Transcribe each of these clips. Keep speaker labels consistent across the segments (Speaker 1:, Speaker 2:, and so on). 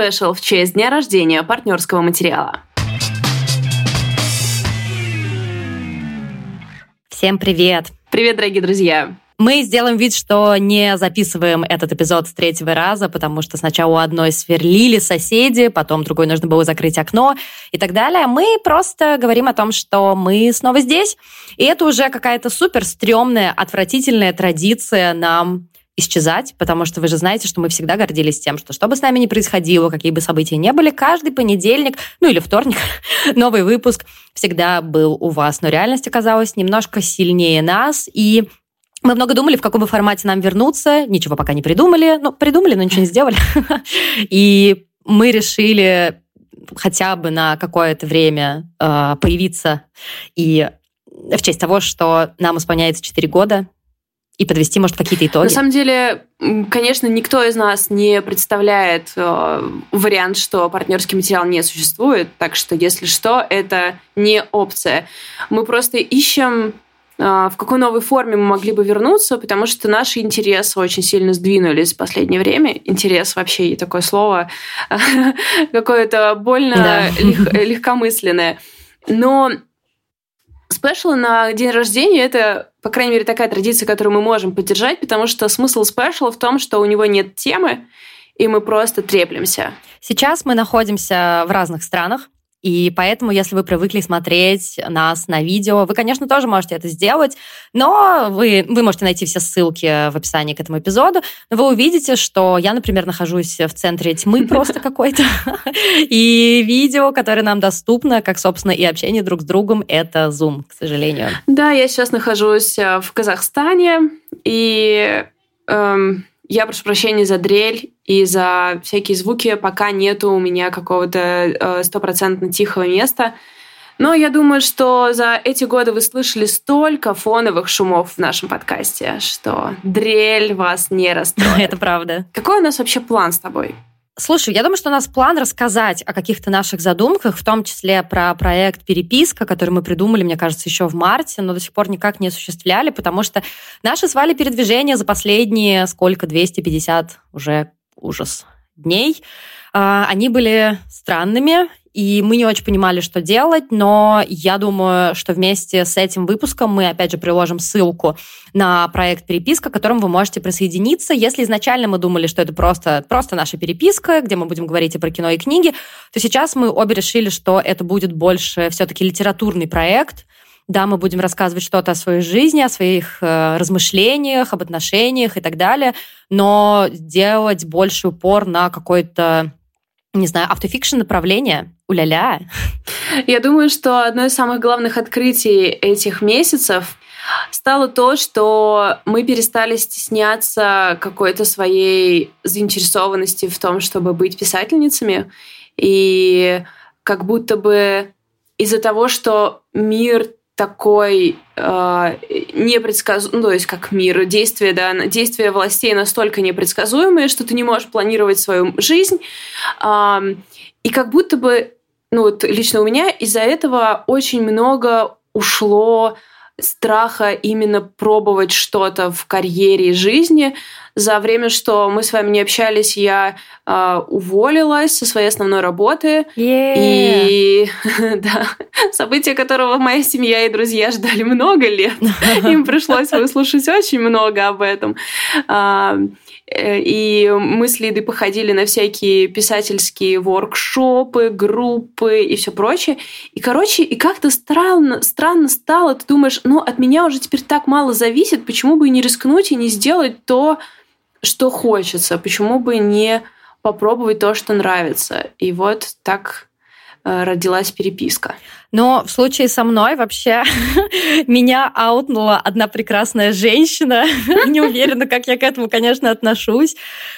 Speaker 1: спешл в честь дня рождения партнерского материала.
Speaker 2: Всем привет!
Speaker 1: Привет, дорогие друзья!
Speaker 2: Мы сделаем вид, что не записываем этот эпизод с третьего раза, потому что сначала у одной сверлили соседи, потом другой нужно было закрыть окно и так далее. Мы просто говорим о том, что мы снова здесь, и это уже какая-то супер стрёмная, отвратительная традиция нам исчезать, потому что вы же знаете, что мы всегда гордились тем, что что бы с нами ни происходило, какие бы события ни были, каждый понедельник, ну или вторник, новый выпуск всегда был у вас. Но реальность оказалась немножко сильнее нас, и мы много думали, в каком бы формате нам вернуться, ничего пока не придумали. Ну, придумали, но ничего не сделали. И мы решили хотя бы на какое-то время э, появиться и в честь того, что нам исполняется 4 года, и подвести, может, какие-то итоги.
Speaker 1: На самом деле, конечно, никто из нас не представляет э, вариант, что партнерский материал не существует, так что, если что, это не опция. Мы просто ищем а, в какой новой форме мы могли бы вернуться, потому что наши интересы очень сильно сдвинулись в последнее время. Интерес вообще и такое слово какое-то больно легкомысленное. Но спешл на день рождения – это, по крайней мере, такая традиция, которую мы можем поддержать, потому что смысл спешла в том, что у него нет темы, и мы просто треплемся.
Speaker 2: Сейчас мы находимся в разных странах. И поэтому, если вы привыкли смотреть нас на видео, вы, конечно, тоже можете это сделать, но вы, вы можете найти все ссылки в описании к этому эпизоду. Но вы увидите, что я, например, нахожусь в центре тьмы просто какой-то. И видео, которое нам доступно, как, собственно, и общение друг с другом, это Zoom, к сожалению.
Speaker 1: Да, я сейчас нахожусь э, в Казахстане, и эм, я прошу прощения за дрель и за всякие звуки, пока нету у меня какого-то э, стопроцентно тихого места. Но я думаю, что за эти годы вы слышали столько фоновых шумов в нашем подкасте, что дрель вас не расстроит.
Speaker 2: Это правда.
Speaker 1: Какой у нас вообще план с тобой?
Speaker 2: Слушай, я думаю, что у нас план рассказать о каких-то наших задумках, в том числе про проект «Переписка», который мы придумали, мне кажется, еще в марте, но до сих пор никак не осуществляли, потому что наши с Валей передвижения за последние, сколько, 250 уже ужас дней, а, они были странными, и мы не очень понимали, что делать, но я думаю, что вместе с этим выпуском мы, опять же, приложим ссылку на проект «Переписка», к которому вы можете присоединиться. Если изначально мы думали, что это просто, просто наша переписка, где мы будем говорить и про кино, и книги, то сейчас мы обе решили, что это будет больше все-таки литературный проект, да, мы будем рассказывать что-то о своей жизни, о своих э, размышлениях, об отношениях и так далее, но делать больше упор на какой-то не знаю, автофикшн направление, уля-ля.
Speaker 1: Я думаю, что одно из самых главных открытий этих месяцев стало то, что мы перестали стесняться какой-то своей заинтересованности в том, чтобы быть писательницами. И как будто бы из-за того, что мир такой э, непредсказуемый, ну, то есть как мир, действия, да, действия властей настолько непредсказуемые, что ты не можешь планировать свою жизнь. Э, и как будто бы, ну вот лично у меня из-за этого очень много ушло страха именно пробовать что-то в карьере и жизни. За время, что мы с вами не общались, я э, уволилась со своей основной работы.
Speaker 2: Yeah.
Speaker 1: И да, события, которого моя семья и друзья ждали много лет. Им пришлось выслушать очень много об этом. Э, и мы с Лидой походили на всякие писательские воркшопы, группы и все прочее. И, короче, и как-то странно, странно стало. Ты думаешь, ну, от меня уже теперь так мало зависит, почему бы и не рискнуть и не сделать то, что хочется, почему бы не попробовать то, что нравится. И вот так э, родилась переписка.
Speaker 2: Но в случае со мной вообще меня аутнула одна прекрасная женщина. Не уверена, как я к этому, конечно, отношусь.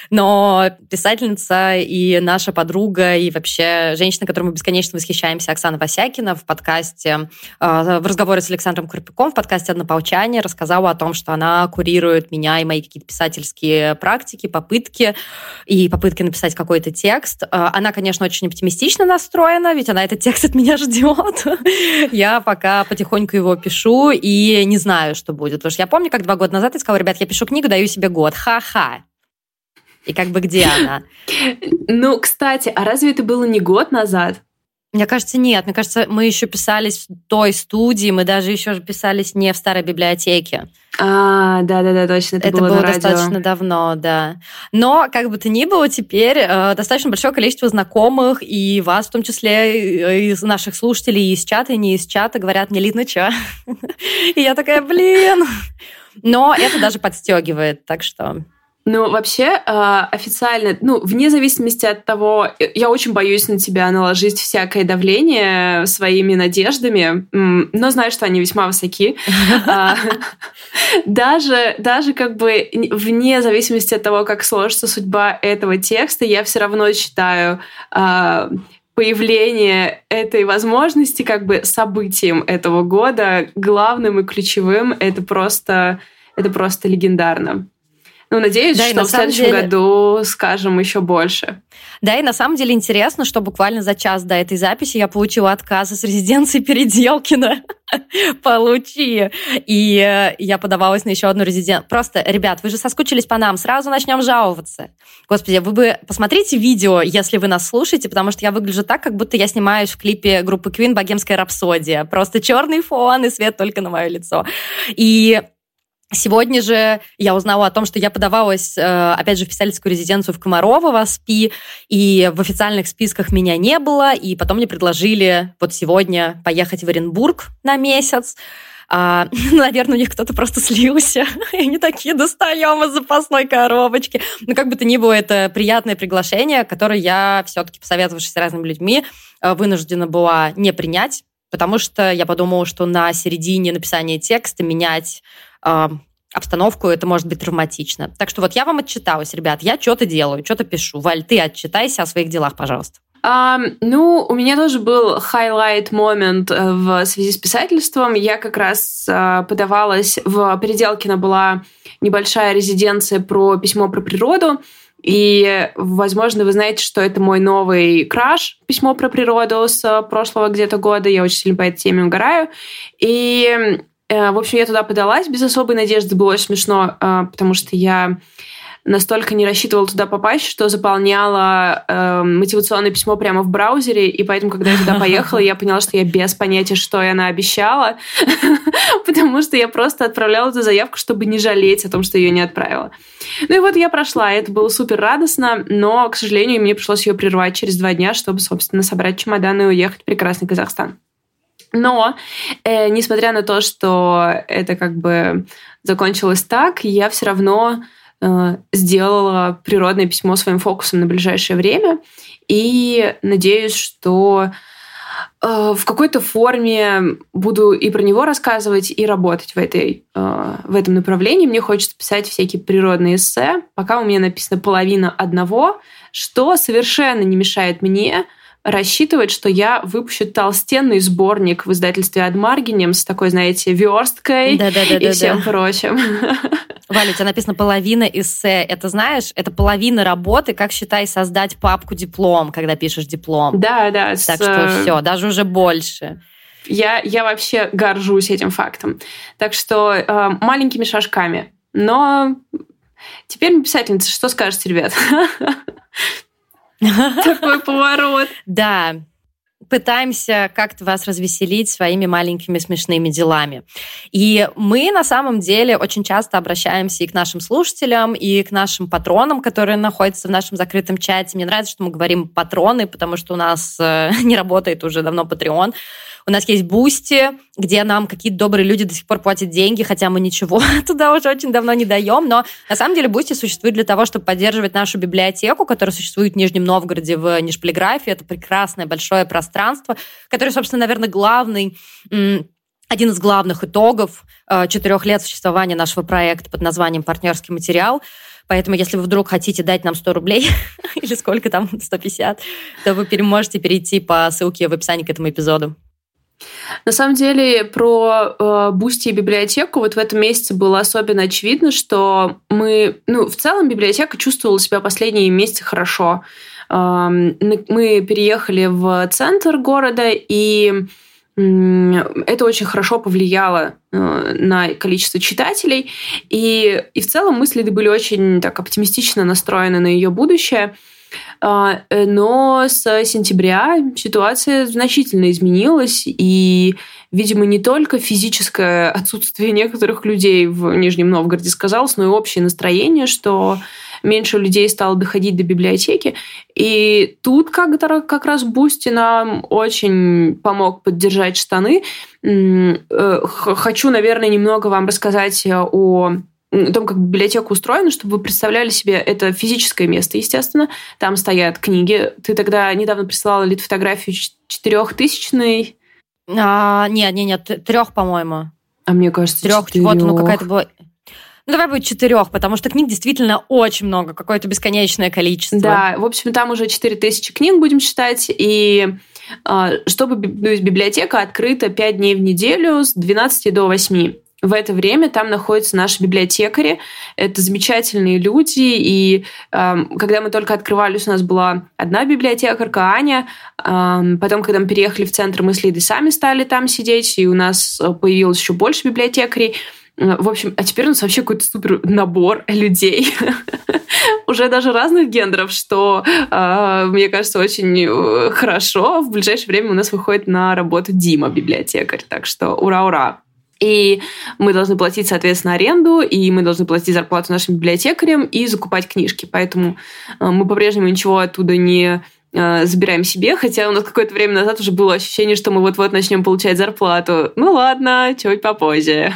Speaker 2: Но писательница и наша подруга, и вообще женщина, которой мы бесконечно восхищаемся, Оксана Васякина в подкасте, э, в разговоре с Александром Карпиком в подкасте «Однополчане» рассказала о том, что она курирует меня и мои какие-то писательские практики, попытки и попытки написать какой-то текст. Э, она, конечно, очень оптимистично настроена, ведь она этот текст от меня ждет. Я пока потихоньку его пишу и не знаю, что будет. Потому что я помню, как два года назад я сказала, ребят, я пишу книгу, даю себе год. Ха-ха. И как бы где она?
Speaker 1: Ну, кстати, а разве это было не год назад?
Speaker 2: Мне кажется, нет. Мне кажется, мы еще писались в той студии, мы даже еще писались не в старой библиотеке.
Speaker 1: А, да-да-да, точно, это,
Speaker 2: это
Speaker 1: было,
Speaker 2: было достаточно
Speaker 1: радио.
Speaker 2: давно, да. Но, как бы то ни было, теперь э, достаточно большое количество знакомых, и вас в том числе э, из наших слушателей, из чата, и не из чата, говорят, мне Лид, ну чё? И я такая, блин. Но это даже подстегивает, так что...
Speaker 1: Ну, вообще, э, официально, ну, вне зависимости от того, э, я очень боюсь на тебя наложить всякое давление своими надеждами, но знаю, что они весьма высоки. А, даже, даже как бы вне зависимости от того, как сложится судьба этого текста, я все равно считаю а, появление этой возможности как бы событием этого года главным и ключевым. Это просто, это просто легендарно. Ну, надеюсь, да, что в следующем деле... году скажем еще больше.
Speaker 2: Да, и на самом деле интересно, что буквально за час до этой записи я получила отказ из резиденции Переделкина. Получи. И э, я подавалась на еще одну резиденцию. Просто, ребят, вы же соскучились по нам, сразу начнем жаловаться. Господи, вы бы посмотрите видео, если вы нас слушаете, потому что я выгляжу так, как будто я снимаюсь в клипе группы Queen «Богемская рапсодия». Просто черный фон и свет только на мое лицо. И Сегодня же я узнала о том, что я подавалась, э, опять же, в писательскую резиденцию в Комарово в АСПИ, и в официальных списках меня не было, и потом мне предложили вот сегодня поехать в Оренбург на месяц. А, наверное, у них кто-то просто слился, и они такие, достаем из запасной коробочки. Ну, как бы то ни было, это приятное приглашение, которое я все-таки, посоветовавшись с разными людьми, э, вынуждена была не принять, потому что я подумала, что на середине написания текста менять обстановку, это может быть травматично. Так что вот я вам отчиталась, ребят, я что-то делаю, что-то пишу. Валь, ты отчитайся о своих делах, пожалуйста.
Speaker 1: Um, ну, у меня тоже был highlight момент э, в связи с писательством. Я как раз uh, подавалась в Переделкино была небольшая резиденция про письмо про природу. И, возможно, вы знаете, что это мой новый краш, письмо про природу с прошлого где-то года. Я очень сильно по этой теме угораю. И Э, в общем, я туда подалась без особой надежды. Было очень смешно, э, потому что я настолько не рассчитывала туда попасть, что заполняла э, мотивационное письмо прямо в браузере, и поэтому, когда я туда поехала, я поняла, что я без понятия, что я наобещала, потому что я просто отправляла эту заявку, чтобы не жалеть о том, что ее не отправила. Ну и вот я прошла, это было супер радостно, но, к сожалению, мне пришлось ее прервать через два дня, чтобы, собственно, собрать чемоданы и уехать в прекрасный Казахстан. Но, э, несмотря на то, что это как бы закончилось так, я все равно э, сделала природное письмо своим фокусом на ближайшее время. И надеюсь, что э, в какой-то форме буду и про него рассказывать, и работать в, этой, э, в этом направлении. Мне хочется писать всякие природные эссе. Пока у меня написано половина одного, что совершенно не мешает мне рассчитывать, что я выпущу толстенный сборник в издательстве Адмаргинем с такой, знаете, версткой
Speaker 2: да, да, да,
Speaker 1: и всем прочим.
Speaker 2: Валя, у тебя написано половина эссе. Это знаешь, это половина работы, как считай создать папку диплом, когда пишешь диплом.
Speaker 1: Да, да.
Speaker 2: Так с... что все, даже уже больше.
Speaker 1: Я, я вообще горжусь этим фактом. Так что э, маленькими шажками. Но теперь мы писательницы. Что скажете, ребят? Такой поворот.
Speaker 2: Да, пытаемся как-то вас развеселить своими маленькими смешными делами. И мы на самом деле очень часто обращаемся и к нашим слушателям, и к нашим патронам, которые находятся в нашем закрытом чате. Мне нравится, что мы говорим патроны, потому что у нас э, не работает уже давно Patreon. У нас есть Boosty, где нам какие-то добрые люди до сих пор платят деньги, хотя мы ничего туда уже очень давно не даем. Но на самом деле Boosty существует для того, чтобы поддерживать нашу библиотеку, которая существует в Нижнем Новгороде в Нижполиграфе. Это прекрасное большое пространство, которое, собственно, наверное, главный один из главных итогов э, четырех лет существования нашего проекта под названием «Партнерский материал». Поэтому, если вы вдруг хотите дать нам 100 рублей, или сколько там, 150, то вы можете перейти по ссылке в описании к этому эпизоду.
Speaker 1: На самом деле про э, Boosty и библиотеку вот в этом месяце было особенно очевидно, что мы, ну, в целом библиотека чувствовала себя последние месяцы хорошо. Э, мы переехали в центр города, и это очень хорошо повлияло э, на количество читателей. И, и в целом мы с были очень так оптимистично настроены на ее будущее. А, э, но с сентября ситуация значительно изменилась, и, видимо, не только физическое отсутствие некоторых людей в Нижнем Новгороде сказалось, но и общее настроение, что меньше людей стало доходить до библиотеки. И тут как, как раз Boosty нам очень помог поддержать штаны. Э, хочу, наверное, немного вам рассказать о о том, как библиотека устроена, чтобы вы представляли себе, это физическое место, естественно. Там стоят книги. Ты тогда недавно присылала лид фотографию четырехтысячной.
Speaker 2: А, нет, нет, нет, трех, по-моему.
Speaker 1: А мне кажется,
Speaker 2: трех. Вот, ну какая-то была. Ну, давай будет четырех, потому что книг действительно очень много, какое-то бесконечное количество.
Speaker 1: Да, в общем, там уже 4000 книг будем считать, и а, чтобы то есть библиотека открыта 5 дней в неделю с 12 до 8. В это время там находятся наши библиотекари. Это замечательные люди. И э, когда мы только открывались, у нас была одна библиотекарка, Аня. Э, потом, когда мы переехали в центр, мы с Лидой сами стали там сидеть, и у нас появилось еще больше библиотекарей. Э, в общем, а теперь у нас вообще какой-то супер набор людей. Уже даже разных гендеров, что, э, мне кажется, очень э, хорошо. В ближайшее время у нас выходит на работу Дима, библиотекарь. Так что ура-ура! И мы должны платить, соответственно, аренду, и мы должны платить зарплату нашим библиотекарям и закупать книжки. Поэтому мы по-прежнему ничего оттуда не забираем себе, хотя у нас какое-то время назад уже было ощущение, что мы вот-вот начнем получать зарплату. Ну ладно, чуть попозже.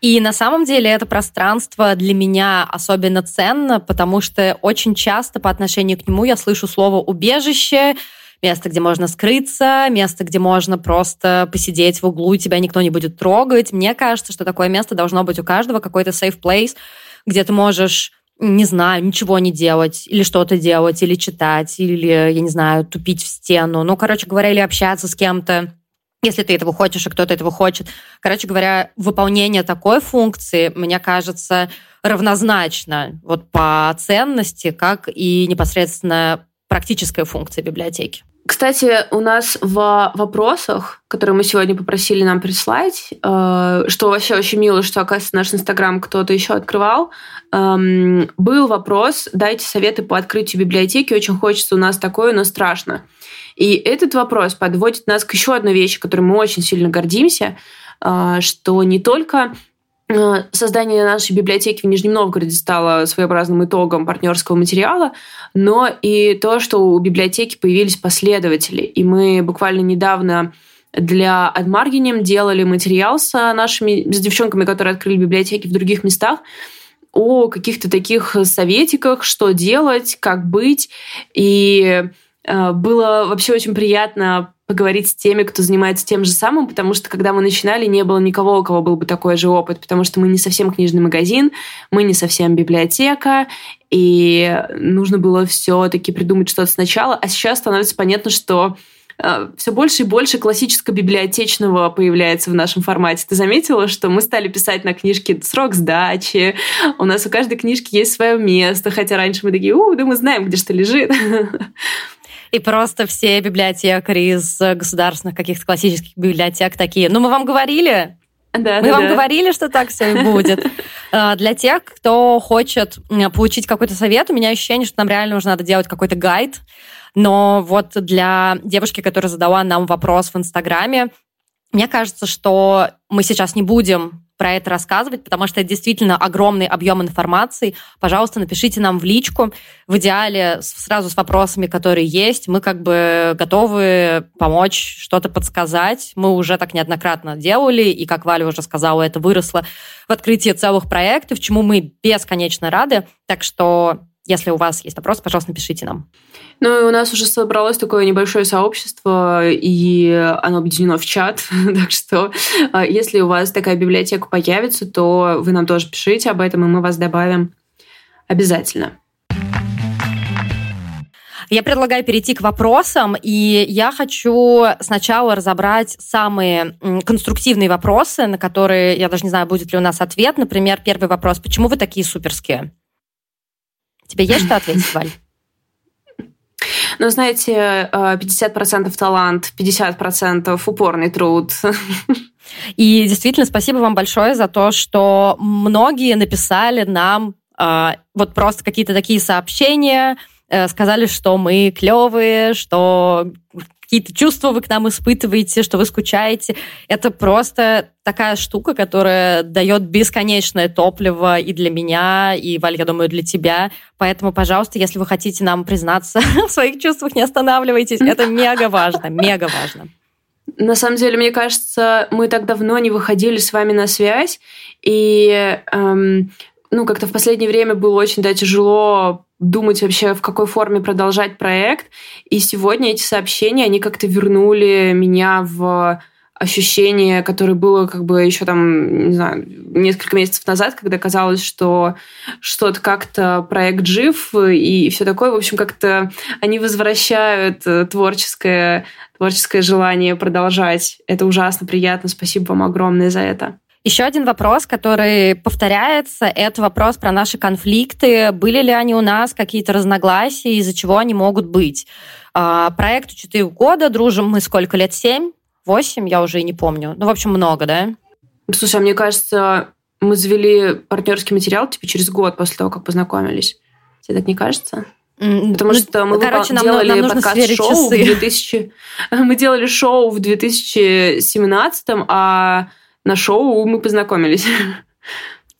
Speaker 2: И на самом деле это пространство для меня особенно ценно, потому что очень часто по отношению к нему я слышу слово «убежище», место, где можно скрыться, место, где можно просто посидеть в углу, и тебя никто не будет трогать. Мне кажется, что такое место должно быть у каждого, какой-то safe place, где ты можешь не знаю, ничего не делать, или что-то делать, или читать, или, я не знаю, тупить в стену. Ну, короче говоря, или общаться с кем-то если ты этого хочешь, и кто-то этого хочет. Короче говоря, выполнение такой функции, мне кажется, равнозначно вот по ценности, как и непосредственно практическая функция библиотеки.
Speaker 1: Кстати, у нас в вопросах, которые мы сегодня попросили нам прислать, э, что вообще очень мило, что, оказывается, наш Инстаграм кто-то еще открывал, эм, был вопрос, дайте советы по открытию библиотеки, очень хочется у нас такое, но страшно. И этот вопрос подводит нас к еще одной вещи, которой мы очень сильно гордимся, а, что не только создание нашей библиотеки в Нижнем Новгороде стало своеобразным итогом партнерского материала, но и то, что у библиотеки появились последователи. И мы буквально недавно для Адмаргинем делали материал с нашими, с девчонками, которые открыли библиотеки в других местах, о каких-то таких советиках, что делать, как быть. И Э, было вообще очень приятно поговорить с теми, кто занимается тем же самым, потому что когда мы начинали, не было никого, у кого был бы такой же опыт, потому что мы не совсем книжный магазин, мы не совсем библиотека, и нужно было все-таки придумать что-то сначала, а сейчас становится понятно, что э, все больше и больше классического библиотечного появляется в нашем формате. Ты заметила, что мы стали писать на книжке срок сдачи, у нас у каждой книжки есть свое место, хотя раньше мы такие, у, да мы знаем, где что лежит.
Speaker 2: и просто все библиотекари из государственных каких-то классических библиотек такие, ну мы вам говорили, да, Мы да, вам да. говорили, что так все и будет. А, для тех, кто хочет получить какой-то совет, у меня ощущение, что нам реально уже надо делать какой-то гайд. Но вот для девушки, которая задала нам вопрос в Инстаграме, мне кажется, что мы сейчас не будем про это рассказывать, потому что это действительно огромный объем информации. Пожалуйста, напишите нам в личку. В идеале сразу с вопросами, которые есть. Мы как бы готовы помочь, что-то подсказать. Мы уже так неоднократно делали, и, как Валя уже сказала, это выросло в открытии целых проектов, чему мы бесконечно рады. Так что если у вас есть вопрос, пожалуйста, напишите нам.
Speaker 1: Ну, и у нас уже собралось такое небольшое сообщество, и оно объединено в чат. так что, а, если у вас такая библиотека появится, то вы нам тоже пишите об этом, и мы вас добавим обязательно.
Speaker 2: Я предлагаю перейти к вопросам, и я хочу сначала разобрать самые конструктивные вопросы, на которые, я даже не знаю, будет ли у нас ответ. Например, первый вопрос. Почему вы такие суперские? Тебе есть что ответить, Валь?
Speaker 1: Ну, знаете, 50% талант, 50% упорный труд.
Speaker 2: И действительно, спасибо вам большое за то, что многие написали нам вот просто какие-то такие сообщения, Э, сказали, что мы клевые, что какие-то чувства вы к нам испытываете, что вы скучаете. Это просто такая штука, которая дает бесконечное топливо и для меня, и, Валь, я думаю, для тебя. Поэтому, пожалуйста, если вы хотите нам признаться в своих чувствах, не останавливайтесь. Это мега важно, мега важно.
Speaker 1: На самом деле, мне кажется, мы так давно не выходили с вами на связь, и эм, ну, как-то в последнее время было очень да, тяжело думать вообще, в какой форме продолжать проект. И сегодня эти сообщения, они как-то вернули меня в ощущение, которое было как бы еще там, не знаю, несколько месяцев назад, когда казалось, что что-то как-то проект жив и все такое. В общем, как-то они возвращают творческое, творческое желание продолжать. Это ужасно приятно. Спасибо вам огромное за это.
Speaker 2: Еще один вопрос, который повторяется, это вопрос про наши конфликты. Были ли они у нас, какие-то разногласия, из-за чего они могут быть? А, проекту 4 года, дружим мы сколько лет? 7? 8? Я уже и не помню. Ну, в общем, много, да?
Speaker 1: Слушай, а мне кажется, мы завели партнерский материал типа через год после того, как познакомились. Тебе так не кажется? Потому ну, что мы короче, нам, делали нам подкаст-шоу в 2000... Мы делали шоу в 2017, а на шоу мы познакомились.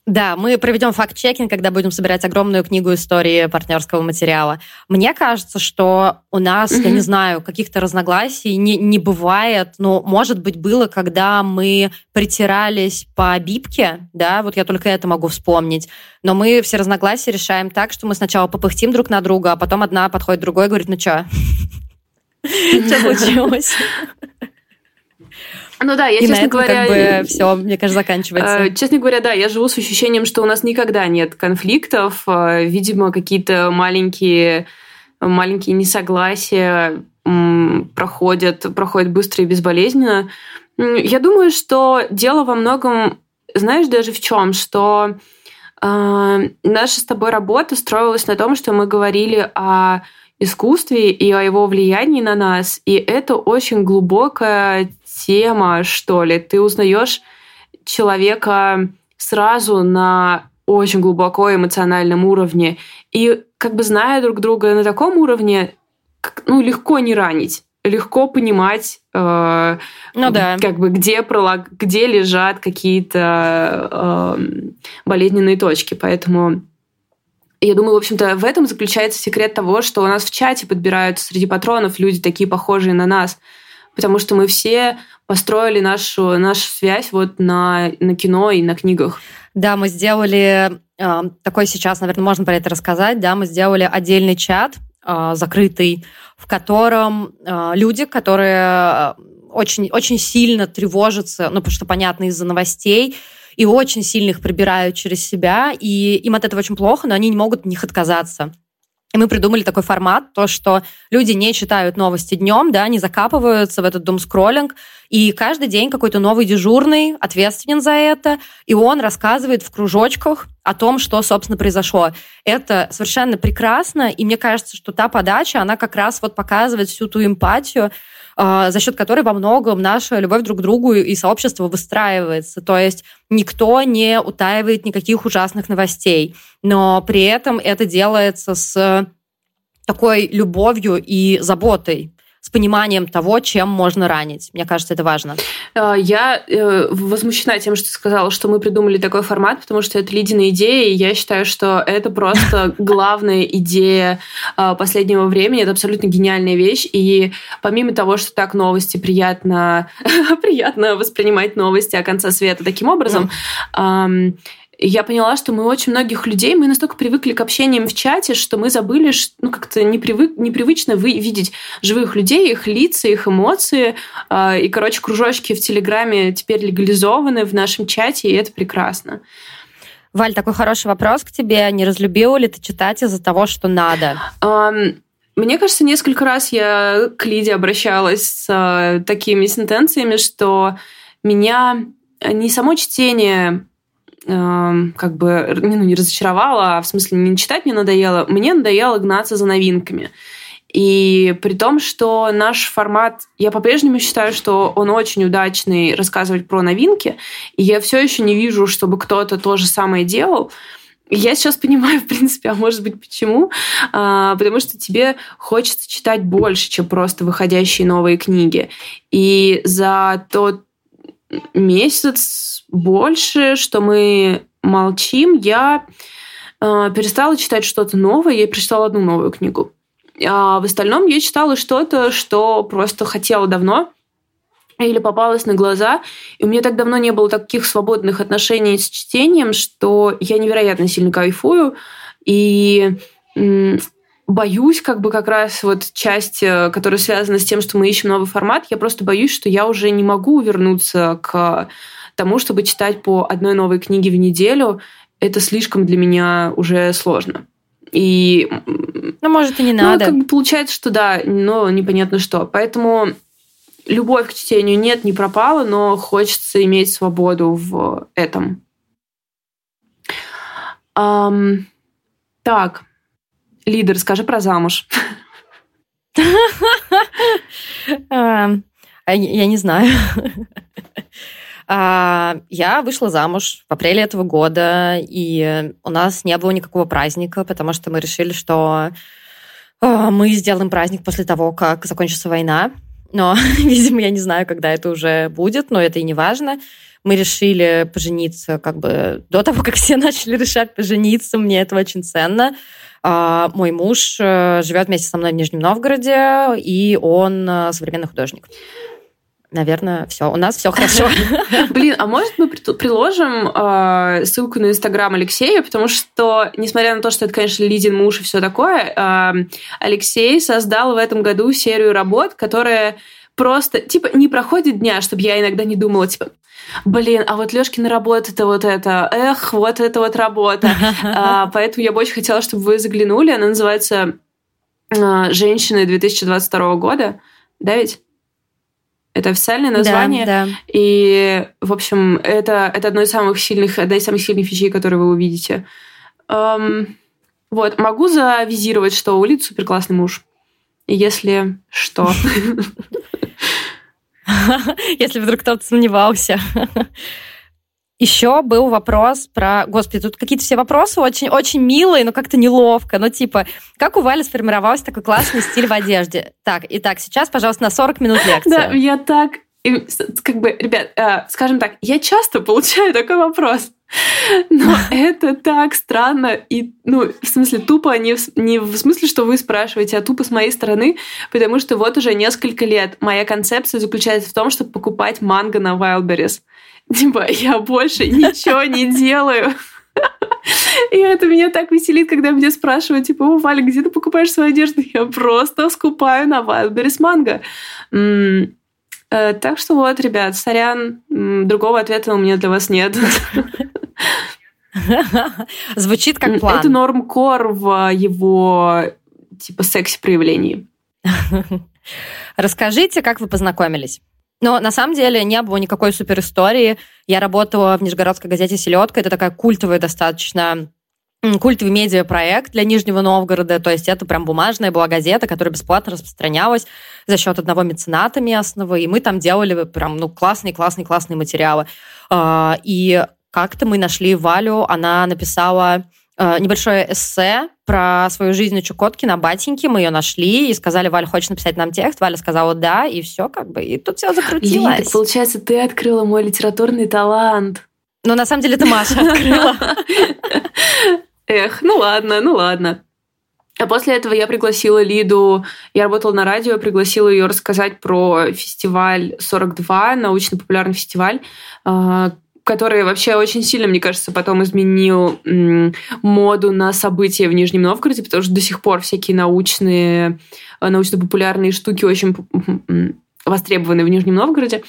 Speaker 2: Да, мы проведем факт-чекинг, когда будем собирать огромную книгу истории партнерского материала. Мне кажется, что у нас, mm-hmm. я не знаю, каких-то разногласий не, не бывает. Но, может быть, было, когда мы притирались по бибке, да, вот я только это могу вспомнить. Но мы все разногласия решаем так, что мы сначала попыхтим друг на друга, а потом одна подходит другой и говорит, ну что? Что случилось?
Speaker 1: Ну да, я,
Speaker 2: и
Speaker 1: честно
Speaker 2: на этом
Speaker 1: говоря...
Speaker 2: как бы все, мне кажется, заканчивается.
Speaker 1: Э, честно говоря, да, я живу с ощущением, что у нас никогда нет конфликтов. Э, видимо, какие-то маленькие, маленькие несогласия проходят, проходят быстро и безболезненно. Я думаю, что дело во многом, знаешь, даже в чем, что э, наша с тобой работа строилась на том, что мы говорили о искусстве и о его влиянии на нас. И это очень глубокая тема, что ли. Ты узнаешь человека сразу на очень глубоко эмоциональном уровне. И как бы зная друг друга на таком уровне, ну, легко не ранить легко понимать, э,
Speaker 2: ну, да.
Speaker 1: как бы где, пролог, где лежат какие-то э, болезненные точки. Поэтому я думаю, в общем-то, в этом заключается секрет того, что у нас в чате подбираются среди патронов люди такие похожие на нас потому что мы все построили нашу, нашу связь вот на, на кино и на книгах.
Speaker 2: Да, мы сделали э, такой сейчас, наверное, можно про это рассказать, да, мы сделали отдельный чат э, закрытый, в котором э, люди, которые очень, очень сильно тревожатся, ну, потому что, понятно, из-за новостей, и очень сильно их прибирают через себя, и им от этого очень плохо, но они не могут от них отказаться. И мы придумали такой формат, то, что люди не читают новости днем, да, не закапываются в этот дом-скроллинг, и каждый день какой-то новый дежурный ответственен за это, и он рассказывает в кружочках о том, что, собственно, произошло. Это совершенно прекрасно, и мне кажется, что та подача, она как раз вот показывает всю ту эмпатию, за счет которой во многом наша любовь друг к другу и сообщество выстраивается. То есть никто не утаивает никаких ужасных новостей, но при этом это делается с такой любовью и заботой с пониманием того, чем можно ранить. Мне кажется, это важно.
Speaker 1: А, я э, возмущена тем, что ты сказала, что мы придумали такой формат, потому что это Лидина идея, и я считаю, что это просто главная идея а, последнего времени. Это абсолютно гениальная вещь. И помимо того, что так новости приятно, приятно воспринимать новости о конце света таким образом, я поняла, что мы очень многих людей, мы настолько привыкли к общениям в чате, что мы забыли, ну, как-то непривык, непривычно вы, видеть живых людей, их лица, их эмоции. Э, и, короче, кружочки в Телеграме теперь легализованы в нашем чате, и это прекрасно.
Speaker 2: Валь, такой хороший вопрос к тебе. Не разлюбила ли ты читать из-за того, что надо?
Speaker 1: Um, мне кажется, несколько раз я к Лиде обращалась с uh, такими сентенциями, что меня не само чтение как бы ну, не разочаровала, а в смысле не читать мне надоело, мне надоело гнаться за новинками. И при том, что наш формат, я по-прежнему считаю, что он очень удачный рассказывать про новинки, и я все еще не вижу, чтобы кто-то то же самое делал. Я сейчас понимаю, в принципе, а может быть почему? А, потому что тебе хочется читать больше, чем просто выходящие новые книги. И за тот месяц больше, что мы молчим, я э, перестала читать что-то новое, я прочитала одну новую книгу. А в остальном я читала что-то, что просто хотела давно или попалось на глаза. И у меня так давно не было таких свободных отношений с чтением, что я невероятно сильно кайфую. И боюсь, как бы как раз вот часть, э, которая связана с тем, что мы ищем новый формат, я просто боюсь, что я уже не могу вернуться к тому, чтобы читать по одной новой книге в неделю. Это слишком для меня уже сложно. И...
Speaker 2: Ну, может, и не надо.
Speaker 1: Ну, как бы получается, что да, но непонятно что. Поэтому любовь к чтению нет, не пропала, но хочется иметь свободу в этом. Um, так, лидер, скажи про замуж.
Speaker 2: Я не знаю. А, я вышла замуж в апреле этого года, и у нас не было никакого праздника, потому что мы решили, что а, мы сделаем праздник после того, как закончится война. Но, видимо, я не знаю, когда это уже будет, но это и не важно. Мы решили пожениться как бы до того, как все начали решать пожениться. Мне это очень ценно. А, мой муж э, живет вместе со мной в Нижнем Новгороде, и он э, современный художник наверное, все. У нас все хорошо.
Speaker 1: Блин, а может мы приложим э, ссылку на Инстаграм Алексея, потому что, несмотря на то, что это, конечно, Лидин муж и все такое, э, Алексей создал в этом году серию работ, которая просто, типа, не проходит дня, чтобы я иногда не думала, типа, блин, а вот Лёшкина работа это вот это, эх, вот это вот работа. а, поэтому я бы очень хотела, чтобы вы заглянули. Она называется э, «Женщины 2022 года». Да ведь? Это официальное название. Да, да. И, в общем, это, это одно из самых сильных, одна из самых сильных вещей, которые вы увидите. Эм, вот, могу завизировать, что у Лид супер классный муж. Если что.
Speaker 2: Если вдруг кто-то сомневался. Еще был вопрос про... Господи, тут какие-то все вопросы очень, очень милые, но как-то неловко. Ну, типа, как у Вали сформировался такой классный стиль в одежде? Так, итак, сейчас, пожалуйста, на 40 минут лекции.
Speaker 1: Да, я так... Как бы, ребят, э, скажем так, я часто получаю такой вопрос. Но это так странно. И, ну, в смысле, тупо не в, не в смысле, что вы спрашиваете, а тупо с моей стороны, потому что вот уже несколько лет моя концепция заключается в том, чтобы покупать манго на Wildberries. Типа, я больше ничего не делаю. И это меня так веселит, когда меня спрашивают, типа, о, Валя, где ты покупаешь свою одежду? Я просто скупаю на Wildberries манго. Э, так что вот, ребят, сорян, другого ответа у меня для вас нет.
Speaker 2: Звучит как план.
Speaker 1: Это норм-кор в его типа секси-проявлении.
Speaker 2: Расскажите, как вы познакомились? Но на самом деле не было никакой супер истории. Я работала в Нижегородской газете «Селедка». Это такая культовая достаточно культовый медиапроект для Нижнего Новгорода, то есть это прям бумажная была газета, которая бесплатно распространялась за счет одного мецената местного, и мы там делали прям ну классные, классные, классные материалы. А, и как-то мы нашли Валю, она написала Э, небольшое эссе про свою жизнь у Чукотки на батеньке. Мы ее нашли и сказали, Валя, хочешь написать нам текст? Валя сказала да, и все как бы. И тут все закрутилось.
Speaker 1: Лида, получается, ты открыла мой литературный талант.
Speaker 2: Ну, на самом деле, это Маша открыла.
Speaker 1: Эх, ну ладно, ну ладно. А после этого я пригласила Лиду, я работала на радио, пригласила ее рассказать про фестиваль 42, научно-популярный фестиваль, э, который вообще очень сильно, мне кажется, потом изменил моду на события в Нижнем Новгороде, потому что до сих пор всякие научные, э, научно-популярные штуки очень востребованы в Нижнем Новгороде.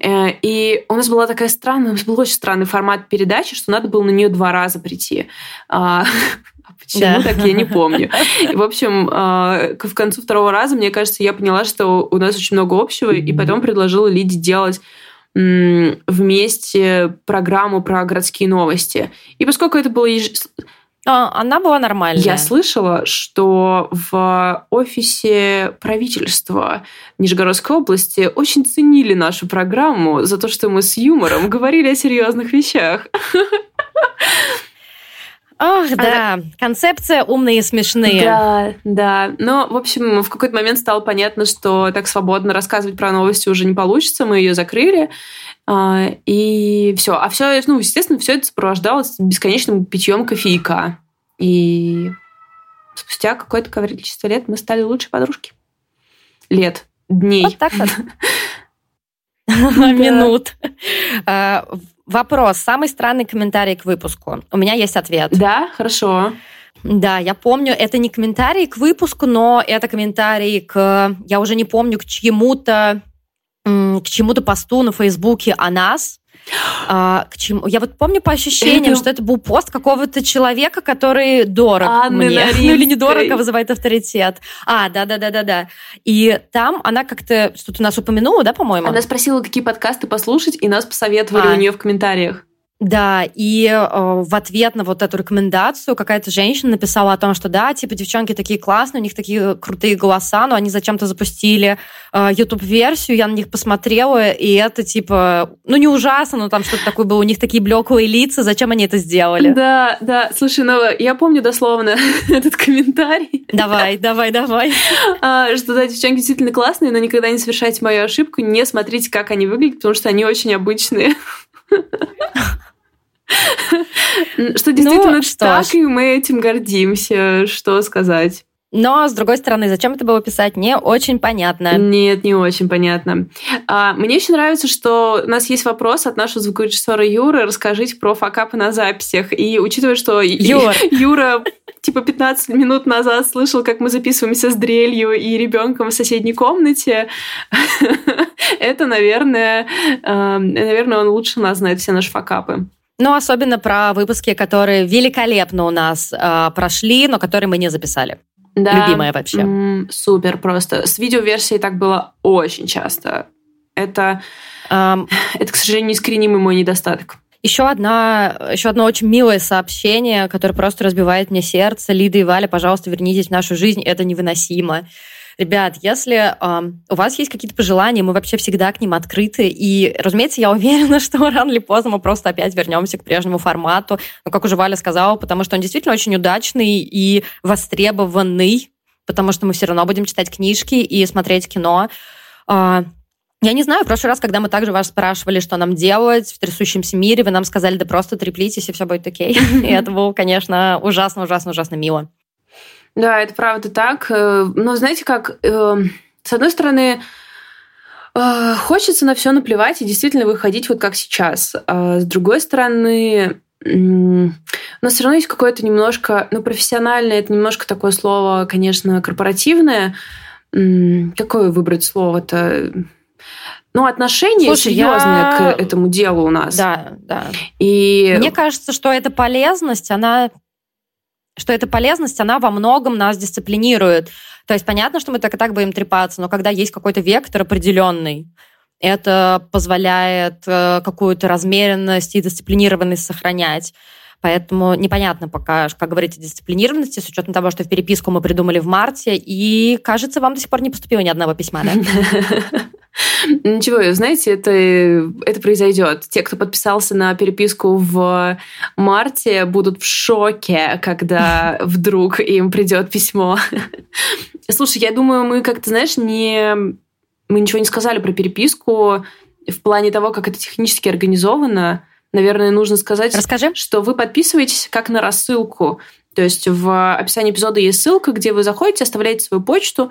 Speaker 1: Э, и у нас была такая странная, у нас был очень странный формат передачи, что надо было на нее два раза прийти. А, а почему да. так, я не помню. В общем, э, в концу второго раза, мне кажется, я поняла, что у нас очень много общего, и потом предложила Лиде делать вместе программу про городские новости. И поскольку это было еж...
Speaker 2: А, она была нормальная.
Speaker 1: Я слышала, что в офисе правительства Нижегородской области очень ценили нашу программу за то, что мы с юмором говорили о серьезных вещах.
Speaker 2: Ах, да, концепция умные и смешные.
Speaker 1: Да, да. Но, в общем, в какой-то момент стало понятно, что так свободно рассказывать про новости уже не получится, мы ее закрыли. А, и все. А все, ну, естественно, все это сопровождалось бесконечным питьем кофейка. И спустя какое-то количество лет мы стали лучшей подружки. Лет, дней.
Speaker 2: Вот так вот. Минут. А, вопрос. Самый странный комментарий к выпуску. У меня есть ответ.
Speaker 1: Да, хорошо.
Speaker 2: Да, я помню, это не комментарий к выпуску, но это комментарий к, я уже не помню, к чему-то к чему-то посту на Фейсбуке о нас. А, к чему? Я вот помню по ощущениям, это... что это был пост какого-то человека, который дорог Анны мне. Ну или недорого а вызывает авторитет. А, да-да-да-да-да. И там она как-то что-то нас упомянула, да, по-моему?
Speaker 1: Она спросила, какие подкасты послушать, и нас посоветовали а. у нее в комментариях.
Speaker 2: Да, и э, в ответ на вот эту рекомендацию какая-то женщина написала о том, что да, типа девчонки такие классные, у них такие крутые голоса, но они зачем-то запустили э, YouTube-версию, я на них посмотрела, и это типа, ну не ужасно, но там что-то такое было, у них такие блеклые лица, зачем они это сделали?
Speaker 1: Да, да, слушай, ну я помню дословно этот комментарий.
Speaker 2: Давай, давай, давай.
Speaker 1: А, что да, девчонки действительно классные, но никогда не совершайте мою ошибку, не смотрите, как они выглядят, потому что они очень обычные. Что действительно ну, что так, ж. и мы этим гордимся, что сказать.
Speaker 2: Но, с другой стороны, зачем это было писать, не очень понятно.
Speaker 1: Нет, не очень понятно. А, мне еще нравится, что у нас есть вопрос от нашего звукорежиссера Юры. Расскажите про факапы на записях. И учитывая, что Юр. Юра типа 15 минут назад слышал, как мы записываемся с дрелью и ребенком в соседней комнате, это, наверное, наверное, он лучше нас знает все наши факапы.
Speaker 2: Ну, особенно про выпуски, которые великолепно у нас э, прошли, но которые мы не записали. Да. Любимая вообще.
Speaker 1: М-м, супер просто. С видеоверсией так было очень часто. Это, um, это, к сожалению, неискоренимый мой недостаток.
Speaker 2: Еще, одна, еще одно очень милое сообщение, которое просто разбивает мне сердце. Лида и Валя, пожалуйста, вернитесь в нашу жизнь. Это невыносимо. Ребят, если э, у вас есть какие-то пожелания, мы вообще всегда к ним открыты. И, разумеется, я уверена, что рано или поздно мы просто опять вернемся к прежнему формату. Но, как уже Валя сказала, потому что он действительно очень удачный и востребованный, потому что мы все равно будем читать книжки и смотреть кино. Э, я не знаю, в прошлый раз, когда мы также вас спрашивали, что нам делать в трясущемся мире, вы нам сказали, да просто треплитесь, и все будет окей. И это было, конечно, ужасно, ужасно, ужасно мило.
Speaker 1: Да, это правда так. Э, но знаете как, э, с одной стороны, э, хочется на все наплевать и действительно выходить вот как сейчас. А с другой стороны, но все равно есть какое-то немножко, ну, профессиональное, это немножко такое слово, конечно, корпоративное. Какое выбрать слово-то? Ну, отношение Слушай, серьезное я... к этому делу у нас.
Speaker 2: Да, да. И мне кажется, что эта полезность, она что эта полезность, она во многом нас дисциплинирует. То есть понятно, что мы так и так будем трепаться, но когда есть какой-то вектор определенный, это позволяет э, какую-то размеренность и дисциплинированность сохранять. Поэтому непонятно пока, как говорить о дисциплинированности, с учетом того, что в переписку мы придумали в марте, и, кажется, вам до сих пор не поступило ни одного письма, да?
Speaker 1: Ничего, знаете, это, это произойдет. Те, кто подписался на переписку в марте, будут в шоке, когда вдруг им придет письмо. Слушай, я думаю, мы как-то, знаешь, не... Мы ничего не сказали про переписку в плане того, как это технически организовано. Наверное, нужно сказать,
Speaker 2: Расскажи.
Speaker 1: что вы подписываетесь как на рассылку. То есть в описании эпизода есть ссылка, где вы заходите, оставляете свою почту,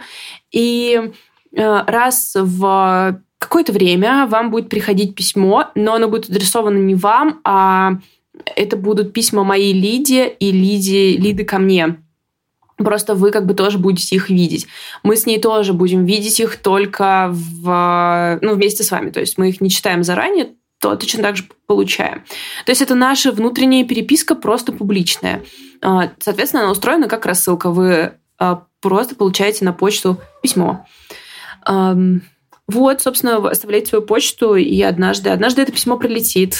Speaker 1: и раз в какое-то время вам будет приходить письмо, но оно будет адресовано не вам, а это будут письма моей Лиде и Лиде, Лиды ко мне. Просто вы как бы тоже будете их видеть. Мы с ней тоже будем видеть их только в, ну, вместе с вами. То есть мы их не читаем заранее, то точно так же получаем. То есть это наша внутренняя переписка просто публичная. А, соответственно, она устроена как рассылка. Вы а, просто получаете на почту письмо. Вот, собственно, оставляйте свою почту, и однажды, однажды это письмо прилетит.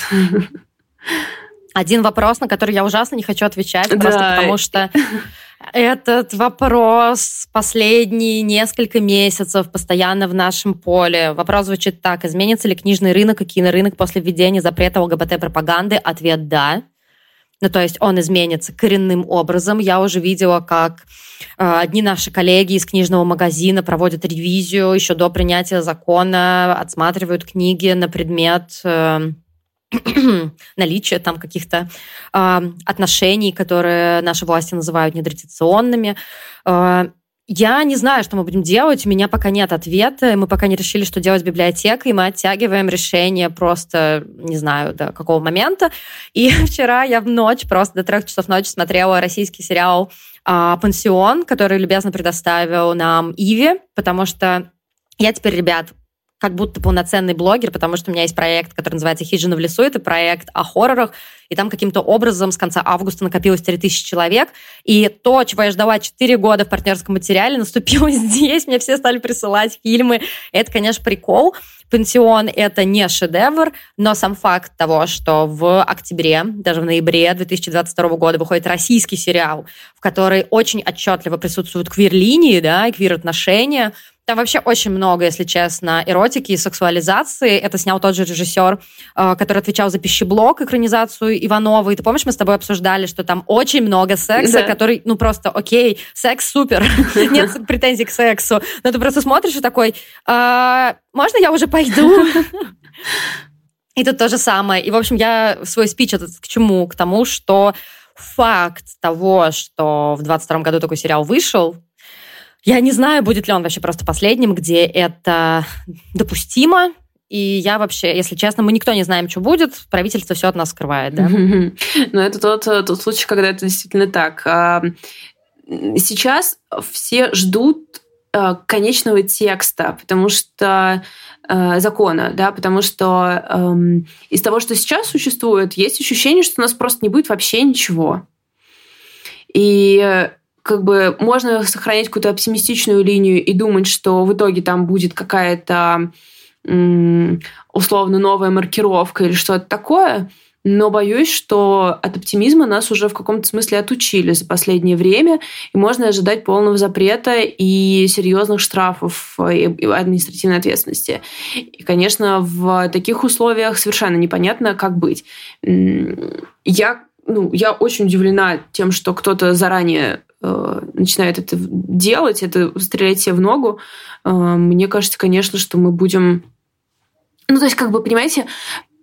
Speaker 2: один вопрос, на который я ужасно не хочу отвечать, да. просто потому что этот вопрос последние несколько месяцев постоянно в нашем поле. Вопрос звучит так. Изменится ли книжный рынок и кинорынок после введения запрета ЛГБТ-пропаганды? Ответ – да. Ну, то есть он изменится коренным образом. Я уже видела, как э, одни наши коллеги из книжного магазина проводят ревизию еще до принятия закона, отсматривают книги на предмет... Э, наличие там каких-то э, отношений, которые наши власти называют нетрадиционными. Э, я не знаю, что мы будем делать. У меня пока нет ответа. Мы пока не решили, что делать с библиотекой. Мы оттягиваем решение просто, не знаю, до какого момента. И вчера я в ночь, просто до трех часов ночи смотрела российский сериал а, «Пансион», который любезно предоставил нам Иви, потому что я теперь, ребят, как будто полноценный блогер, потому что у меня есть проект, который называется «Хижина в лесу». Это проект о хоррорах, и там каким-то образом с конца августа накопилось 3000 человек. И то, чего я ждала 4 года в партнерском материале, наступило здесь. Мне все стали присылать фильмы. Это, конечно, прикол. «Пансион» — это не шедевр, но сам факт того, что в октябре, даже в ноябре 2022 года выходит российский сериал, в который очень отчетливо присутствуют квир-линии, да, и квир-отношения — там вообще очень много, если честно, эротики и сексуализации. Это снял тот же режиссер, э, который отвечал за пищеблок, экранизацию Иванова. И ты помнишь, мы с тобой обсуждали, что там очень много секса, да. который, ну просто, окей, секс супер, нет претензий к сексу. Но ты просто смотришь и такой, «А, можно я уже пойду? И тут то же самое. И, в общем, я свой спич этот к чему? К тому, что факт того, что в 22 году такой сериал вышел, я не знаю, будет ли он вообще просто последним, где это допустимо, и я вообще, если честно, мы никто не знаем, что будет, правительство все от нас скрывает, да?
Speaker 1: Но это тот, тот случай, когда это действительно так. А, сейчас все ждут а, конечного текста, потому что а, закона, да, потому что эм, из того, что сейчас существует, есть ощущение, что у нас просто не будет вообще ничего. И как бы можно сохранять какую-то оптимистичную линию и думать, что в итоге там будет какая-то условно новая маркировка или что-то такое, но боюсь, что от оптимизма нас уже в каком-то смысле отучили за последнее время, и можно ожидать полного запрета и серьезных штрафов и административной ответственности. И, конечно, в таких условиях совершенно непонятно, как быть. Я ну, я очень удивлена тем, что кто-то заранее э, начинает это делать, это стрелять себе в ногу. Э, мне кажется, конечно, что мы будем... Ну, то есть, как бы, понимаете,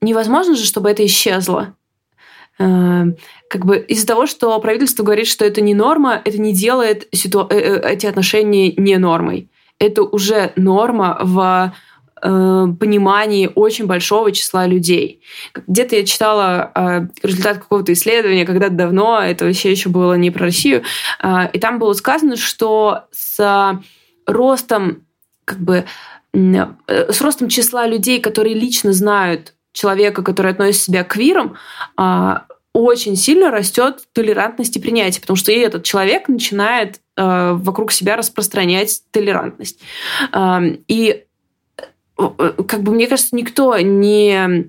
Speaker 1: невозможно же, чтобы это исчезло. Э, как бы из-за того, что правительство говорит, что это не норма, это не делает ситу... Эти отношения не нормой. Это уже норма в Э, понимании очень большого числа людей. Где-то я читала э, результат какого-то исследования когда-то давно, это вообще еще было не про Россию, э, и там было сказано, что с ростом как бы с ростом числа людей, которые лично знают человека, который относит себя к вирам, очень сильно растет толерантность и принятие, потому что и этот человек начинает вокруг себя распространять толерантность. И Э, как бы мне кажется, никто не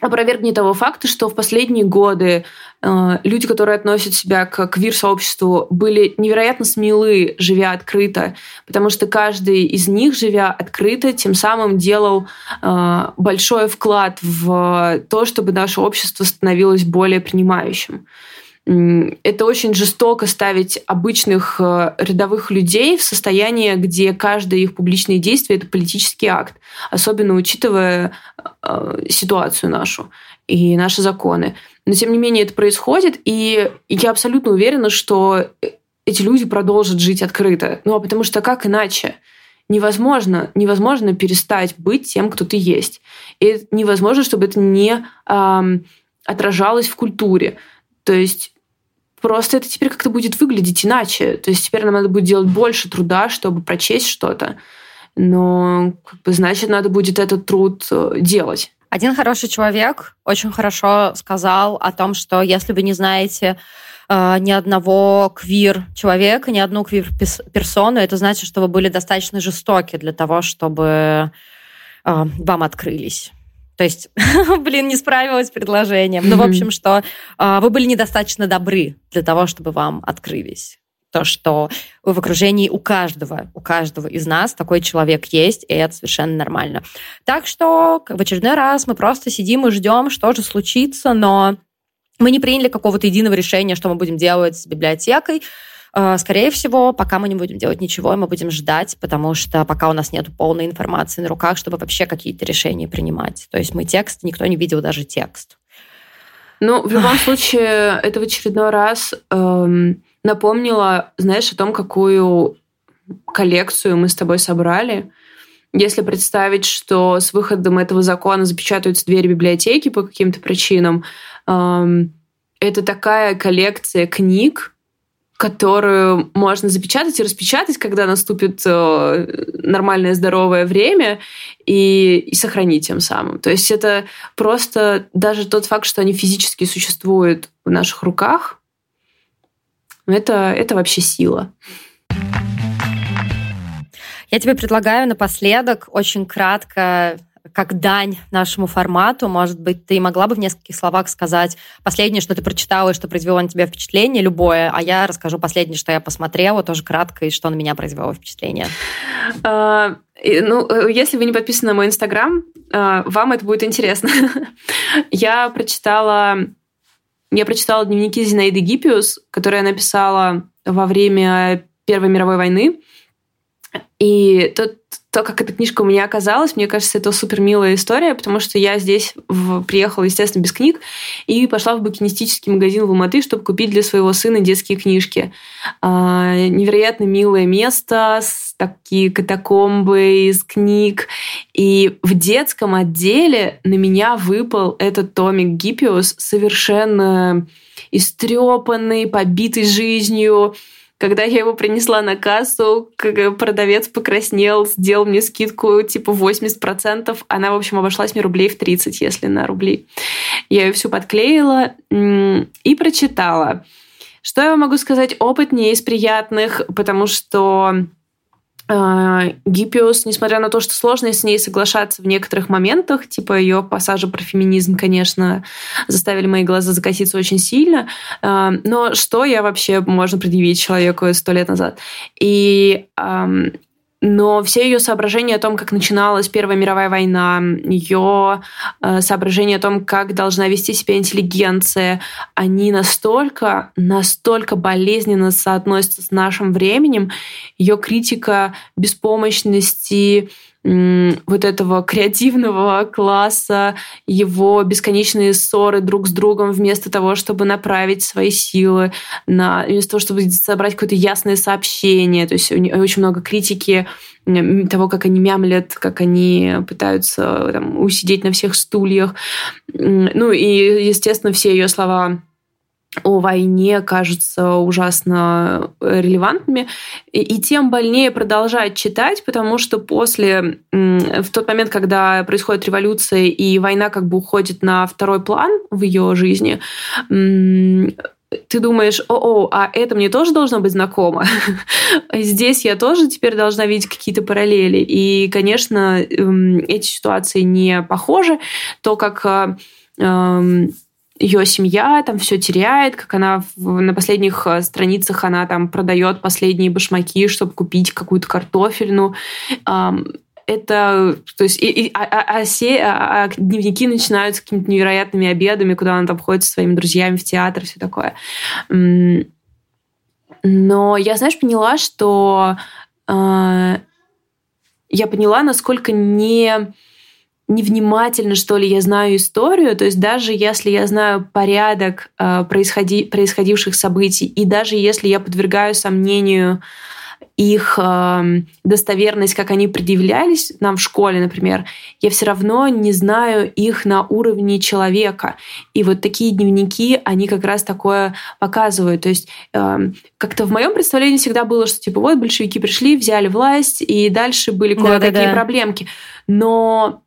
Speaker 1: опровергнет того факта, что в последние годы э, люди, которые относят себя к квир-сообществу, были невероятно смелы, живя открыто, потому что каждый из них, живя открыто, тем самым делал э, большой вклад в то, чтобы наше общество становилось более принимающим это очень жестоко ставить обычных э, рядовых людей в состояние, где каждое их публичное действие – это политический акт, особенно учитывая э, ситуацию нашу и наши законы. Но, тем не менее, это происходит, и я абсолютно уверена, что эти люди продолжат жить открыто. Ну, а потому что как иначе? Невозможно, невозможно перестать быть тем, кто ты есть. И невозможно, чтобы это не эм, отражалось в культуре. То есть Просто это теперь как-то будет выглядеть иначе. То есть теперь нам надо будет делать больше труда, чтобы прочесть что-то. Но как бы, значит, надо будет этот труд э, делать.
Speaker 2: Один хороший человек очень хорошо сказал о том, что если вы не знаете э, ни одного квир-человека, ни одну квир-персону, это значит, что вы были достаточно жестоки для того, чтобы э, вам открылись. То есть, блин, не справилась с предложением. Ну, в общем, что э, вы были недостаточно добры для того, чтобы вам открылись. То, что в окружении у каждого, у каждого из нас такой человек есть, и это совершенно нормально. Так что в очередной раз мы просто сидим и ждем, что же случится, но мы не приняли какого-то единого решения, что мы будем делать с библиотекой. Э, скорее всего, пока мы не будем делать ничего, мы будем ждать, потому что пока у нас нет полной информации на руках, чтобы вообще какие-то решения принимать. То есть мы текст, никто не видел даже текст.
Speaker 1: Ну, в любом случае, это в очередной раз эм, напомнило, знаешь, о том, какую коллекцию мы с тобой собрали. Если представить, что с выходом этого закона запечатаются двери библиотеки по каким-то причинам, эм, это такая коллекция книг, которую можно запечатать и распечатать, когда наступит э, нормальное здоровое время, и, и сохранить тем самым. То есть это просто даже тот факт, что они физически существуют в наших руках, это, это вообще сила.
Speaker 2: Я тебе предлагаю напоследок очень кратко как дань нашему формату, может быть, ты могла бы в нескольких словах сказать последнее, что ты прочитала и что произвело на тебя впечатление, любое, а я расскажу последнее, что я посмотрела, тоже кратко, и что на меня произвело впечатление.
Speaker 1: А, ну, э, если вы не подписаны на мой инстаграм, а, вам это будет интересно. я прочитала я прочитала дневники Зинаиды Гиппиус, которые я написала во время Первой мировой войны. И тот то, как эта книжка у меня оказалась, мне кажется, это супер милая история, потому что я здесь в, приехала, естественно, без книг, и пошла в букинистический магазин в Алматы, чтобы купить для своего сына детские книжки. А, невероятно милое место, с такие катакомбы из книг. И в детском отделе на меня выпал этот томик Гиппиус, совершенно истрепанный, побитый жизнью, когда я его принесла на кассу, продавец покраснел, сделал мне скидку типа 80%. Она, в общем, обошлась мне рублей в 30, если на рубли. Я ее всю подклеила и прочитала. Что я могу сказать? Опыт не из приятных, потому что Гиппиус, несмотря на то, что сложно с ней соглашаться в некоторых моментах, типа ее пассажи про феминизм, конечно, заставили мои глаза закатиться очень сильно, а, но что я вообще можно предъявить человеку сто лет назад? И но все ее соображения о том, как начиналась Первая мировая война, ее э, соображения о том, как должна вести себя интеллигенция, они настолько, настолько болезненно соотносятся с нашим временем. Ее критика беспомощности, вот этого креативного класса, его бесконечные ссоры друг с другом вместо того, чтобы направить свои силы на вместо того, чтобы собрать какое-то ясное сообщение. То есть очень много критики того, как они мямлят, как они пытаются там, усидеть на всех стульях. Ну и, естественно, все ее слова о войне кажутся ужасно релевантными, и тем больнее продолжать читать, потому что после, в тот момент, когда происходит революция и война как бы уходит на второй план в ее жизни, ты думаешь, о, о, а это мне тоже должно быть знакомо. Здесь я тоже теперь должна видеть какие-то параллели. И, конечно, эти ситуации не похожи. То, как ее семья там все теряет, как она в, на последних э, страницах она там продает последние башмаки, чтобы купить какую-то картофельну. Это, то есть, и, и, а, а, а, все, а, а дневники начинаются какими-то невероятными обедами, куда она там ходит со своими друзьями в театр, все такое. Но я, знаешь, поняла, что э, я поняла, насколько не невнимательно, что ли, я знаю историю, то есть даже если я знаю порядок э, происходи, происходивших событий, и даже если я подвергаю сомнению их э, достоверность, как они предъявлялись нам в школе, например, я все равно не знаю их на уровне человека. И вот такие дневники, они как раз такое показывают. То есть э, как-то в моем представлении всегда было, что типа вот большевики пришли, взяли власть, и дальше были кое-какие да, да, да. проблемки. Но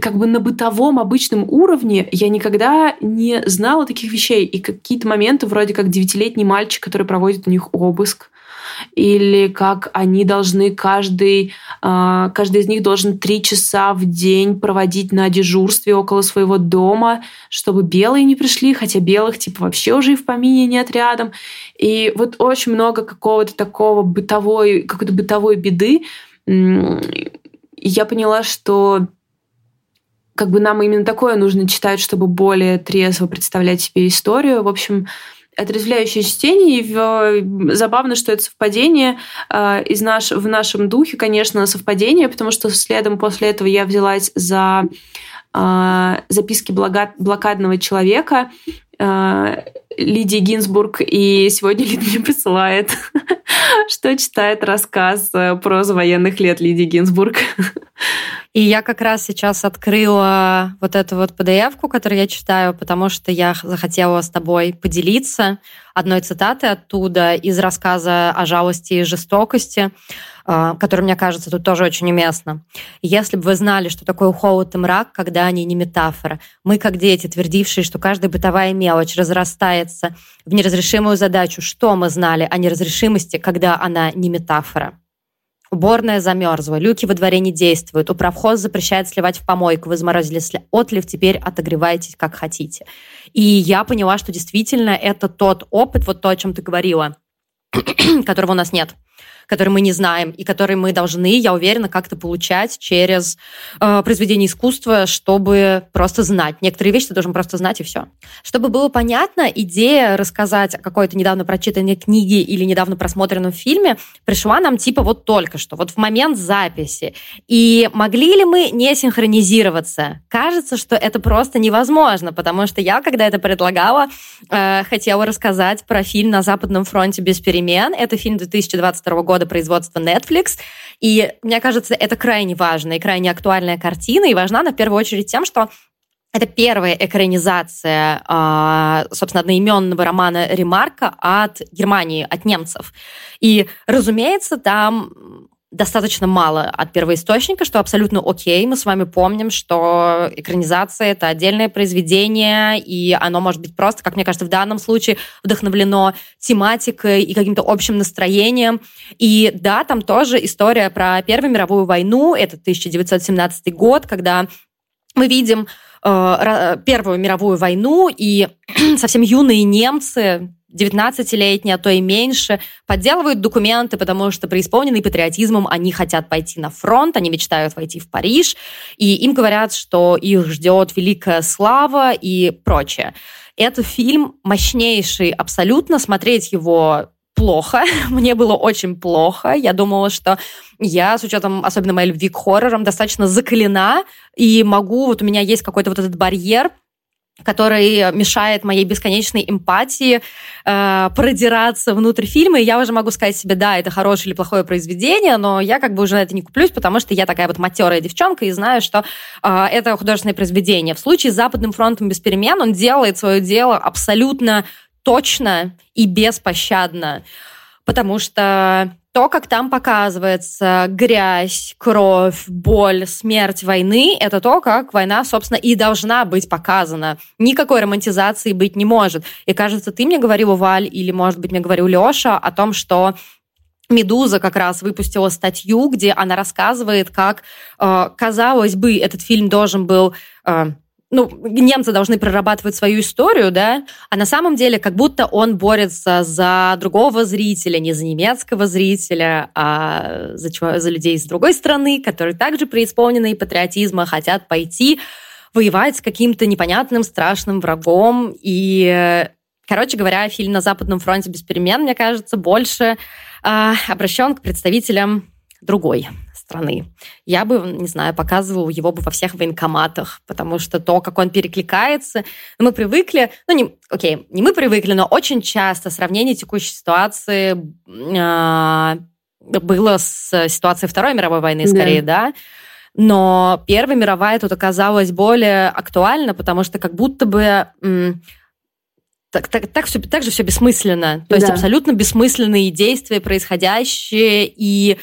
Speaker 1: как бы на бытовом обычном уровне я никогда не знала таких вещей. И какие-то моменты, вроде как девятилетний мальчик, который проводит у них обыск, или как они должны каждый, а, каждый из них должен три часа в день проводить на дежурстве около своего дома, чтобы белые не пришли, хотя белых типа вообще уже и в помине нет рядом. И вот очень много какого-то такого бытовой, какой-то бытовой беды. я поняла, что как бы нам именно такое нужно читать, чтобы более трезво представлять себе историю. В общем, отрезвляющее чтение. И забавно, что это совпадение э, из наш, в нашем духе, конечно, совпадение, потому что следом после этого я взялась за э, записки блокадного человека э, Лидии Гинзбург, и сегодня Лид мне присылает, что читает рассказ про военных лет Лидии Гинзбург.
Speaker 2: И я как раз сейчас открыла вот эту вот PDF-ку, которую я читаю, потому что я захотела с тобой поделиться одной цитатой оттуда из рассказа о жалости и жестокости, а, который, мне кажется, тут тоже очень уместно. Если бы вы знали, что такое холод и мрак, когда они не метафора. Мы, как дети, твердившие, что каждая бытовая мелочь разрастается в неразрешимую задачу, что мы знали о неразрешимости, когда она не метафора. Уборная замерзла, люки во дворе не действуют, управхоз запрещает сливать в помойку, вы заморозили отлив, теперь отогревайтесь как хотите. И я поняла, что действительно это тот опыт, вот то, о чем ты говорила, которого у нас нет который мы не знаем и который мы должны, я уверена, как-то получать через э, произведение искусства, чтобы просто знать. Некоторые вещи ты должен просто знать и все. Чтобы было понятно, идея рассказать о какой-то недавно прочитанной книге или недавно просмотренном фильме пришла нам типа вот только что, вот в момент записи. И могли ли мы не синхронизироваться? Кажется, что это просто невозможно, потому что я, когда это предлагала, э, хотела рассказать про фильм «На Западном фронте без перемен». Это фильм 2022 года года производства Netflix. И мне кажется, это крайне важная и крайне актуальная картина, и важна она в первую очередь тем, что это первая экранизация, а, собственно, одноименного романа Ремарка от Германии, от немцев. И, разумеется, там достаточно мало от первоисточника, что абсолютно окей. Мы с вами помним, что экранизация — это отдельное произведение, и оно может быть просто, как мне кажется, в данном случае вдохновлено тематикой и каким-то общим настроением. И да, там тоже история про Первую мировую войну, это 1917 год, когда мы видим э, Первую мировую войну, и совсем юные немцы, 19-летние, а то и меньше, подделывают документы, потому что преисполненные патриотизмом они хотят пойти на фронт, они мечтают войти в Париж, и им говорят, что их ждет великая слава и прочее. Это фильм мощнейший абсолютно, смотреть его плохо. Мне было очень плохо. Я думала, что я, с учетом особенно моей любви к хоррорам, достаточно закалена, и могу, вот у меня есть какой-то вот этот барьер, который мешает моей бесконечной эмпатии э, продираться внутрь фильма, и я уже могу сказать себе, да, это хорошее или плохое произведение, но я как бы уже на это не куплюсь, потому что я такая вот матерая девчонка и знаю, что э, это художественное произведение. В случае с «Западным фронтом без перемен» он делает свое дело абсолютно точно и беспощадно, потому что то, как там показывается грязь, кровь, боль, смерть войны, это то, как война, собственно, и должна быть показана. Никакой романтизации быть не может. И кажется, ты мне говорила, Валь, или, может быть, мне говорил Леша о том, что Медуза как раз выпустила статью, где она рассказывает, как, э, казалось бы, этот фильм должен был э, ну, немцы должны прорабатывать свою историю, да, а на самом деле как будто он борется за другого зрителя, не за немецкого зрителя, а за, за людей с другой страны, которые также преисполнены патриотизма, хотят пойти воевать с каким-то непонятным страшным врагом. И, короче говоря, фильм «На Западном фронте без перемен», мне кажется, больше э, обращен к представителям другой страны. Я бы, не знаю, показывала его бы во всех военкоматах, потому что то, как он перекликается, мы привыкли, ну, не, окей, не мы привыкли, но очень часто сравнение текущей ситуации э, было с ситуацией Второй мировой войны, скорее, да, да? Но Первая мировая тут оказалась более актуальна, потому что как будто бы так, так, так, все, так же все бессмысленно. То да. есть абсолютно бессмысленные действия происходящие, и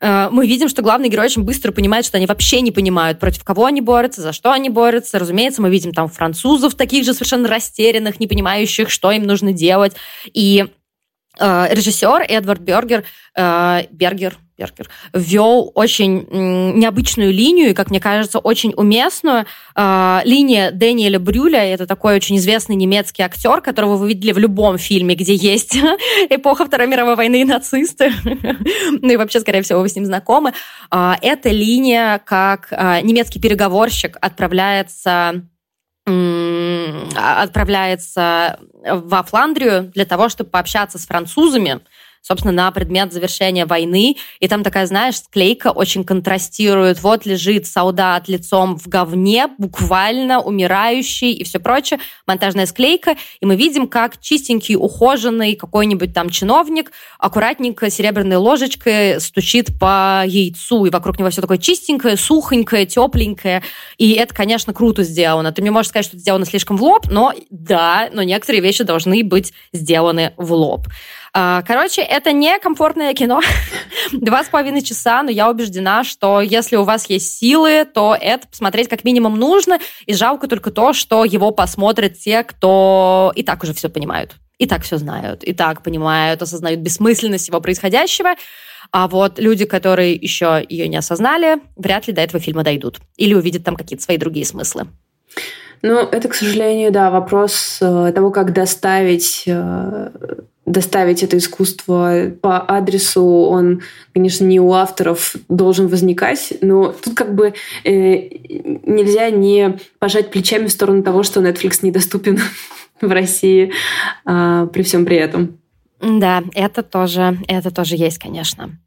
Speaker 2: мы видим, что главный герой очень быстро понимает, что они вообще не понимают, против кого они борются, за что они борются. Разумеется, мы видим там французов, таких же совершенно растерянных, не понимающих, что им нужно делать. И Э, режиссер Эдвард Бергер, э, Бергер, Бергер ввел очень необычную линию и, как мне кажется, очень уместную. Э, линия Дэниеля Брюля, это такой очень известный немецкий актер, которого вы видели в любом фильме, где есть эпоха Второй мировой войны и нацисты. ну и вообще, скорее всего, вы с ним знакомы. Эта линия, как немецкий переговорщик отправляется отправляется во Фландрию для того, чтобы пообщаться с французами, собственно, на предмет завершения войны. И там такая, знаешь, склейка очень контрастирует. Вот лежит солдат лицом в говне, буквально умирающий и все прочее. Монтажная склейка. И мы видим, как чистенький, ухоженный какой-нибудь там чиновник аккуратненько серебряной ложечкой стучит по яйцу. И вокруг него все такое чистенькое, сухонькое, тепленькое. И это, конечно, круто сделано. Ты мне можешь сказать, что это сделано слишком в лоб, но да, но некоторые вещи должны быть сделаны в лоб. А, короче, это не комфортное кино. Два с половиной часа, но я убеждена, что если у вас есть силы, то это посмотреть как минимум нужно. И жалко только то, что его посмотрят те, кто и так уже все понимают. И так все знают, и так понимают, осознают бессмысленность всего происходящего. А вот люди, которые еще ее не осознали, вряд ли до этого фильма дойдут. Или увидят там какие-то свои другие смыслы.
Speaker 1: Ну, это, к сожалению, да, вопрос э, того, как доставить э, доставить это искусство по адресу, он, конечно, не у авторов должен возникать, но тут как бы э, нельзя не пожать плечами в сторону того, что Netflix недоступен в России э, при всем при этом.
Speaker 2: Да, это тоже, это тоже есть, конечно.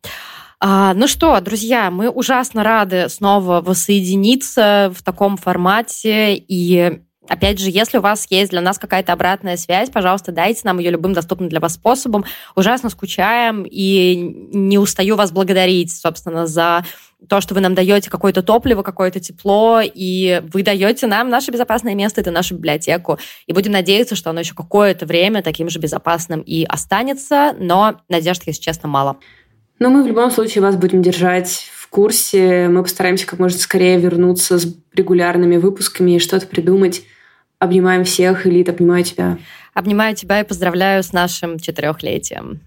Speaker 2: А, ну что, друзья, мы ужасно рады снова воссоединиться в таком формате и Опять же, если у вас есть для нас какая-то обратная связь, пожалуйста, дайте нам ее любым доступным для вас способом. Ужасно скучаем и не устаю вас благодарить, собственно, за то, что вы нам даете какое-то топливо, какое-то тепло, и вы даете нам наше безопасное место, это нашу библиотеку. И будем надеяться, что оно еще какое-то время таким же безопасным и останется, но надежд, если честно, мало.
Speaker 1: Но мы в любом случае вас будем держать в курсе. Мы постараемся как можно скорее вернуться с регулярными выпусками и что-то придумать. Обнимаем всех, Элит, обнимаю тебя.
Speaker 2: Обнимаю тебя и поздравляю с нашим четырехлетием.